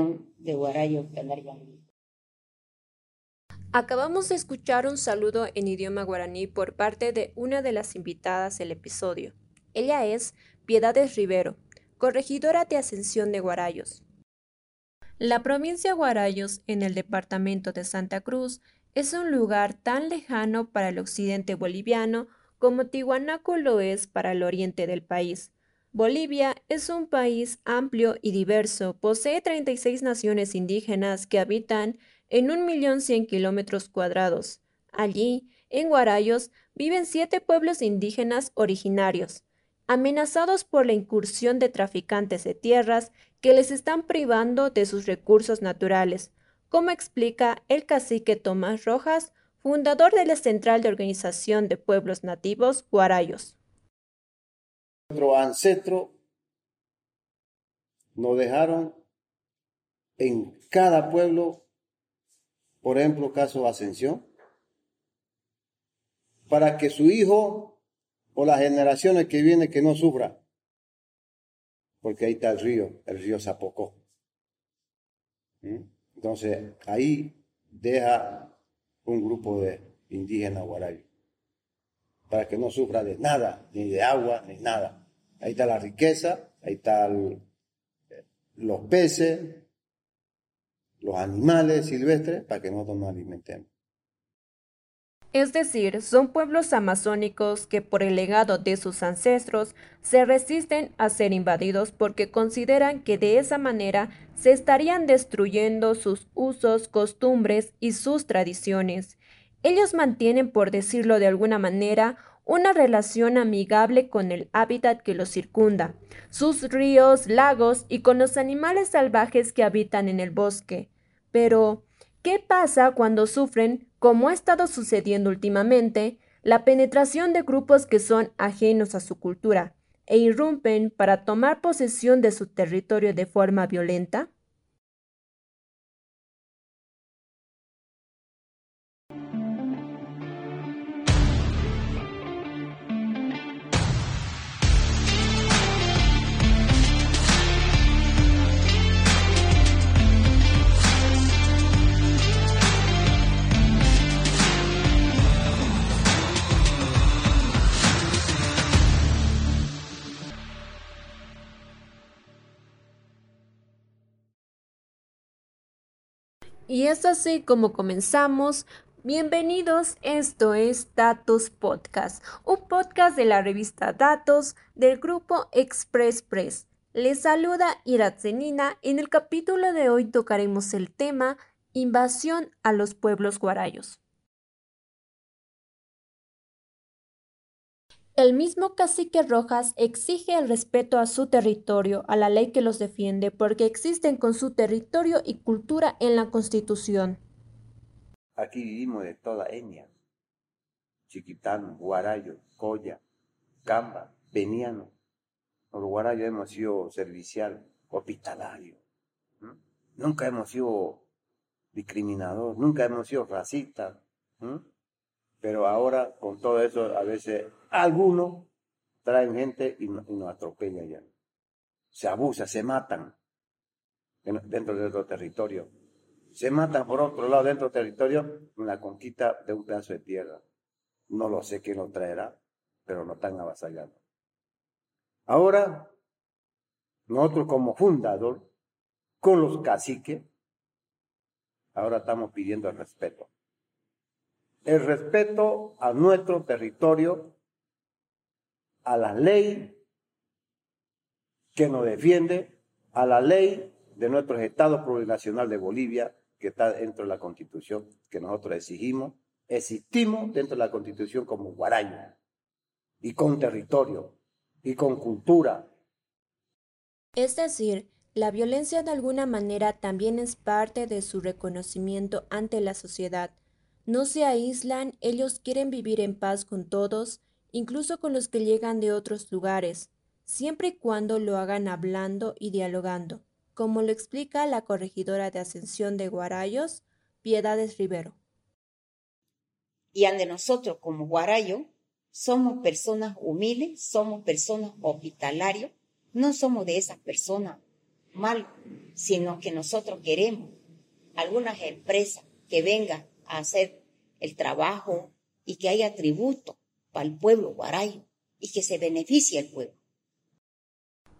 y de Acabamos de escuchar un saludo en idioma guaraní por parte de una de las invitadas del episodio. Ella es Piedades Rivero, corregidora de Ascensión de Guarayos. La provincia Guarayos, en el departamento de Santa Cruz, es un lugar tan lejano para el occidente boliviano como Tihuanaco lo es para el oriente del país. Bolivia es un país amplio y diverso, posee 36 naciones indígenas que habitan en 1.100.000 kilómetros cuadrados. Allí, en Guarayos, viven siete pueblos indígenas originarios, amenazados por la incursión de traficantes de tierras que les están privando de sus recursos naturales, como explica el cacique Tomás Rojas, fundador de la Central de Organización de Pueblos Nativos Guarayos. Nuestro ancestro nos dejaron en cada pueblo, por ejemplo, caso Ascensión, para que su hijo o las generaciones que vienen que no sufra porque ahí está el río, el río Zapocó. ¿Mm? Entonces, ahí deja un grupo de indígenas guarayos, para que no sufra de nada, ni de agua, ni nada. Ahí está la riqueza, ahí están los peces, los animales silvestres, para que nosotros nos alimentemos. Es decir, son pueblos amazónicos que por el legado de sus ancestros se resisten a ser invadidos porque consideran que de esa manera se estarían destruyendo sus usos, costumbres y sus tradiciones. Ellos mantienen, por decirlo de alguna manera, una relación amigable con el hábitat que los circunda, sus ríos, lagos y con los animales salvajes que habitan en el bosque. Pero, ¿qué pasa cuando sufren como ha estado sucediendo últimamente, la penetración de grupos que son ajenos a su cultura e irrumpen para tomar posesión de su territorio de forma violenta? Y es así como comenzamos. Bienvenidos, esto es Datos Podcast, un podcast de la revista Datos del grupo Express Press. Les saluda Iratzenina. En el capítulo de hoy tocaremos el tema Invasión a los pueblos guarayos. El mismo cacique Rojas exige el respeto a su territorio, a la ley que los defiende, porque existen con su territorio y cultura en la Constitución. Aquí vivimos de toda etnia. Chiquitano, Guarayo, Coya, Camba, Peniano. Los guarayos hemos sido servicial, hospitalario. Nunca hemos sido discriminadores, nunca hemos sido racistas. Pero ahora, con todo eso, a veces algunos traen gente y, nos atropellan ya. Se abusa, se matan dentro de otro territorio. Se matan por otro lado dentro del territorio en la conquista de un pedazo de tierra. No lo sé quién lo traerá, pero no están avasallando. Ahora, nosotros como fundador, con los caciques, ahora estamos pidiendo el respeto. El respeto a nuestro territorio a la ley que nos defiende, a la ley de nuestro Estado Plurinacional de Bolivia, que está dentro de la Constitución que nosotros exigimos. Existimos dentro de la Constitución como guaraña, y con territorio, y con cultura. Es decir, la violencia de alguna manera también es parte de su reconocimiento ante la sociedad. No se aíslan, ellos quieren vivir en paz con todos incluso con los que llegan de otros lugares, siempre y cuando lo hagan hablando y dialogando, como lo explica la corregidora de Ascensión de Guarayos, Piedades Rivero. Y ante nosotros como guarayo somos personas humildes, somos personas hospitalarias, no somos de esas personas mal, sino que nosotros queremos algunas empresas que vengan hacer el trabajo y que haya tributo para el pueblo guarayo y que se beneficie el pueblo.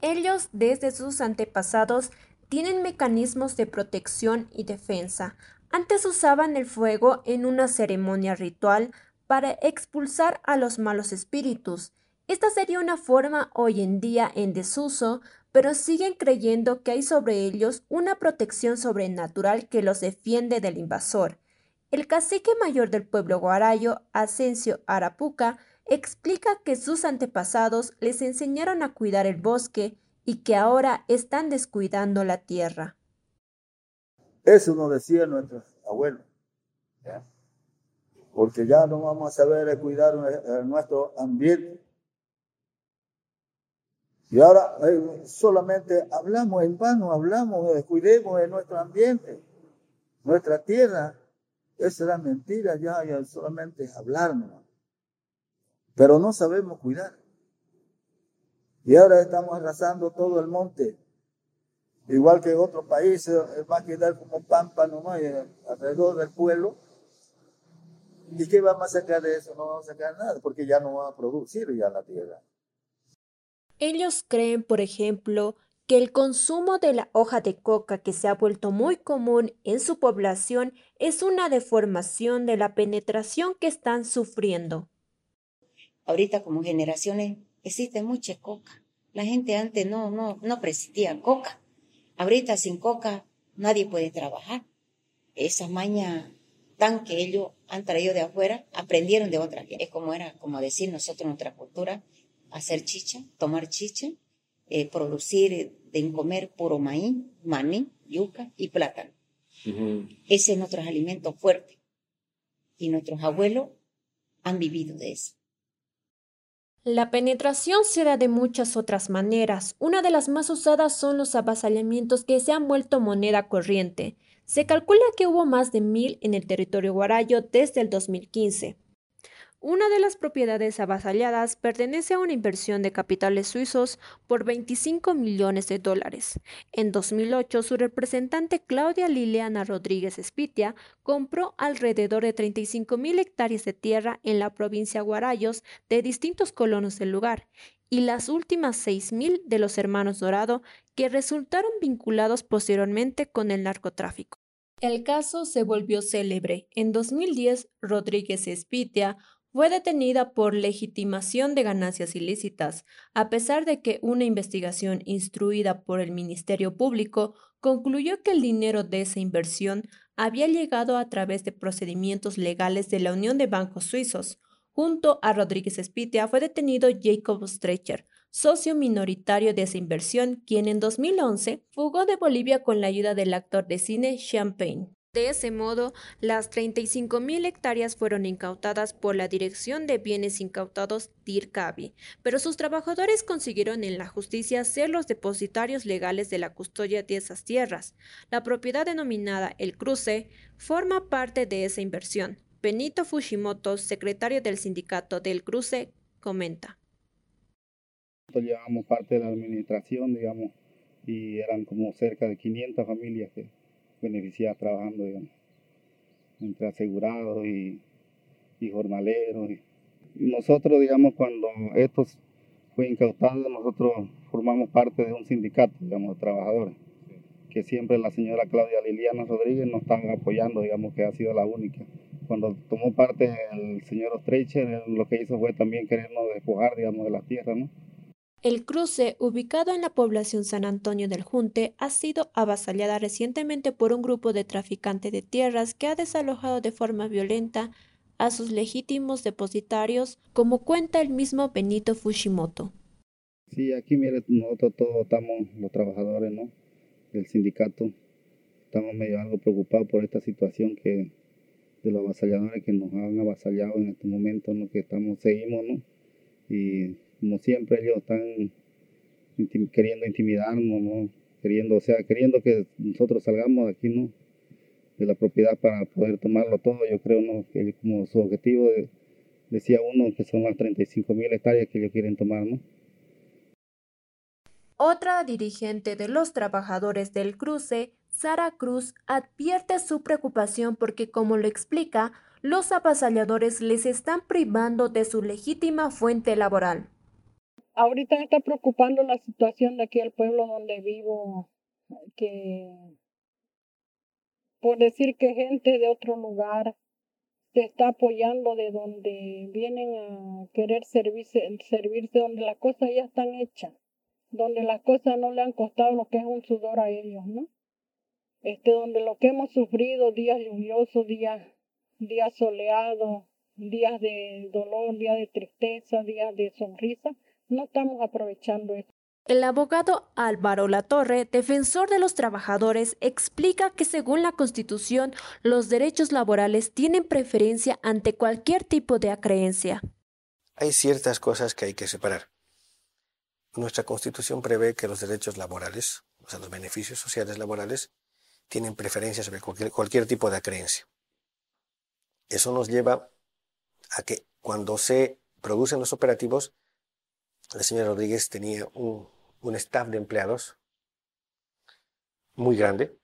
Ellos, desde sus antepasados, tienen mecanismos de protección y defensa. Antes usaban el fuego en una ceremonia ritual para expulsar a los malos espíritus. Esta sería una forma hoy en día en desuso, pero siguen creyendo que hay sobre ellos una protección sobrenatural que los defiende del invasor. El cacique mayor del pueblo guarayo, Asensio Arapuca, explica que sus antepasados les enseñaron a cuidar el bosque y que ahora están descuidando la tierra. Eso nos decía nuestros abuelos. Porque ya no vamos a saber cuidar nuestro ambiente. Y ahora eh, solamente hablamos en vano, hablamos, cuidemos de nuestro ambiente, nuestra tierra. Esa era mentira, ya, solamente hablarnos. Pero no sabemos cuidar. Y ahora estamos arrasando todo el monte. Igual que en otros países, va a quedar como pampa nomás alrededor del pueblo. ¿Y qué vamos a sacar de eso? No vamos a sacar nada, porque ya no va a producir ya la tierra. Ellos creen, por ejemplo, que el consumo de la hoja de coca que se ha vuelto muy común en su población es una deformación de la penetración que están sufriendo. Ahorita como generaciones existe mucha coca. La gente antes no, no, no presistía coca. Ahorita sin coca nadie puede trabajar. Esa maña tan que ellos han traído de afuera, aprendieron de otra. Es como era, como decir nosotros en nuestra cultura, hacer chicha, tomar chicha, eh, producir, de comer puro maíz, maní, yuca y plátano. Ese es nuestro alimento fuerte. Y nuestros abuelos han vivido de eso. La penetración se da de muchas otras maneras. Una de las más usadas son los avasallamientos que se han vuelto moneda corriente. Se calcula que hubo más de mil en el territorio guarayo desde el 2015. Una de las propiedades avasalladas pertenece a una inversión de capitales suizos por 25 millones de dólares. En 2008, su representante Claudia Liliana Rodríguez Espitia compró alrededor de 35 mil hectáreas de tierra en la provincia Guarayos de distintos colonos del lugar y las últimas 6 mil de los hermanos Dorado que resultaron vinculados posteriormente con el narcotráfico. El caso se volvió célebre. En 2010, Rodríguez Espitia fue detenida por legitimación de ganancias ilícitas, a pesar de que una investigación instruida por el Ministerio Público concluyó que el dinero de esa inversión había llegado a través de procedimientos legales de la Unión de Bancos Suizos. Junto a Rodríguez Espitia fue detenido Jacob Strecher, socio minoritario de esa inversión, quien en 2011 fugó de Bolivia con la ayuda del actor de cine Champagne. De ese modo, las 35.000 hectáreas fueron incautadas por la Dirección de Bienes Incautados DIRCABI, pero sus trabajadores consiguieron en la justicia ser los depositarios legales de la custodia de esas tierras. La propiedad denominada El Cruce forma parte de esa inversión. Benito Fushimoto, secretario del sindicato del Cruce, comenta. Llevamos parte de la administración, digamos, y eran como cerca de 500 familias que beneficiadas trabajando, digamos, entre asegurados y, jornaleros. Y, nosotros, digamos, cuando esto fue incautado, nosotros formamos parte de un sindicato, digamos, de trabajadores, que siempre la señora Claudia Liliana Rodríguez nos estaba apoyando, digamos, que ha sido la única. Cuando tomó parte el señor Streicher, lo que hizo fue también querernos despojar, digamos, de la tierra, ¿no? El cruce, ubicado en la población San Antonio del Junte, ha sido avasallada recientemente por un grupo de traficantes de tierras que ha desalojado de forma violenta a sus legítimos depositarios, como cuenta el mismo Benito Fushimoto. Sí, aquí mire, nosotros todos estamos, los trabajadores ¿no? del sindicato, estamos medio algo preocupados por esta situación que de los avasalladores que nos han avasallado en este momento, ¿no? que estamos, seguimos, ¿no? Y como siempre ellos están queriendo intimidarnos, ¿no? Queriendo, o sea, queriendo que nosotros salgamos de aquí, ¿no? de la propiedad para poder tomarlo todo. Yo creo ¿no? que como su objetivo, decía uno, que son las 35 mil hectáreas que ellos quieren tomar. ¿no? Otra dirigente de los trabajadores del cruce, Sara Cruz, advierte su preocupación porque, como lo explica, los avasalladores les están privando de su legítima fuente laboral. Ahorita me está preocupando la situación de aquí al pueblo donde vivo, que por decir que gente de otro lugar se está apoyando de donde vienen a querer servirse, servirse donde las cosas ya están hechas, donde las cosas no le han costado lo que es un sudor a ellos, ¿no? Este, donde lo que hemos sufrido, días lluviosos, días, días soleados, días de dolor, días de tristeza, días de sonrisa, no estamos aprovechando eso. El abogado Álvaro Latorre, defensor de los trabajadores, explica que según la Constitución, los derechos laborales tienen preferencia ante cualquier tipo de acreencia. Hay ciertas cosas que hay que separar. Nuestra Constitución prevé que los derechos laborales, o sea, los beneficios sociales laborales, tienen preferencia sobre cualquier, cualquier tipo de acreencia. Eso nos lleva a que cuando se producen los operativos, la señora Rodríguez tenía un staff de empleados muy grande,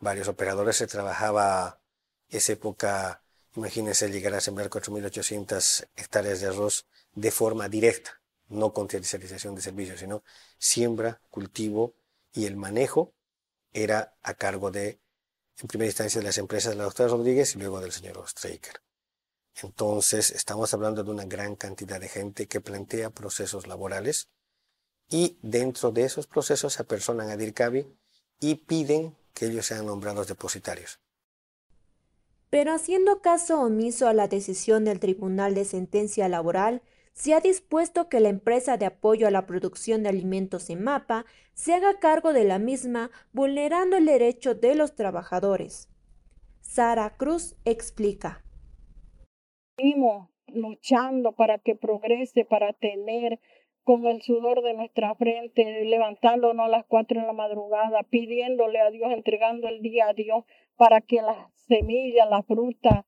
varios operadores, se trabajaba esa época, imagínense llegar a sembrar 4.800 hectáreas de arroz de forma directa, no con tercerización de servicios, sino siembra, cultivo y el manejo era a cargo de, en primera instancia, de las empresas de la doctora Rodríguez y luego del señor Streiker. Entonces, estamos hablando de una gran cantidad de gente que plantea procesos laborales y dentro de esos procesos se apersonan a DIRCABI y piden que ellos sean nombrados depositarios. Pero haciendo caso omiso a la decisión del Tribunal de Sentencia Laboral, se ha dispuesto que la empresa de apoyo a la producción de alimentos en MAPA se haga cargo de la misma, vulnerando el derecho de los trabajadores. Sara Cruz explica. Seguimos luchando para que progrese, para tener con el sudor de nuestra frente, levantándonos a las cuatro de la madrugada, pidiéndole a Dios, entregando el día a Dios para que las semillas, la fruta,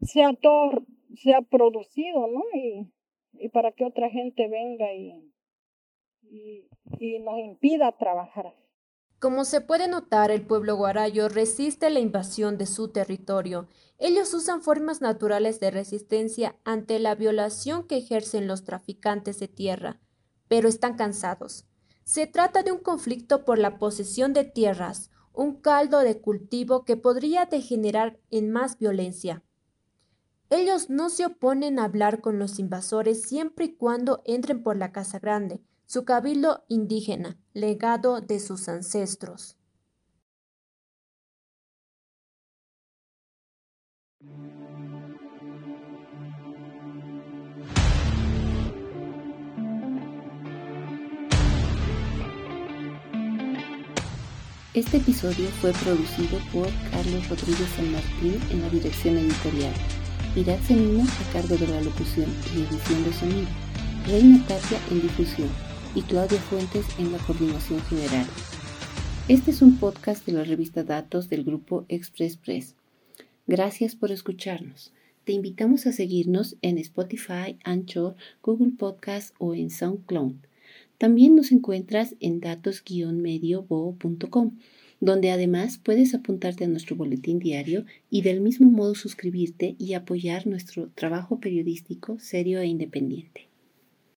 sea todo, sea producido, ¿no? Y, y para que otra gente venga y, y, y nos impida trabajar. Como se puede notar, el pueblo guarayo resiste la invasión de su territorio. Ellos usan formas naturales de resistencia ante la violación que ejercen los traficantes de tierra, pero están cansados. Se trata de un conflicto por la posesión de tierras, un caldo de cultivo que podría degenerar en más violencia. Ellos no se oponen a hablar con los invasores siempre y cuando entren por la Casa Grande, su cabildo indígena, legado de sus ancestros. Este episodio fue producido por Carlos Rodríguez San Martín en la dirección editorial, Pirat Senino a cargo de la locución y edición de sonido, Reina Tapia en difusión y Claudia Fuentes en la coordinación general. Este es un podcast de la revista Datos del grupo Express Press. Gracias por escucharnos. Te invitamos a seguirnos en Spotify, Anchor, Google Podcast o en SoundCloud. También nos encuentras en datos-mediobo.com, donde además puedes apuntarte a nuestro boletín diario y del mismo modo suscribirte y apoyar nuestro trabajo periodístico serio e independiente.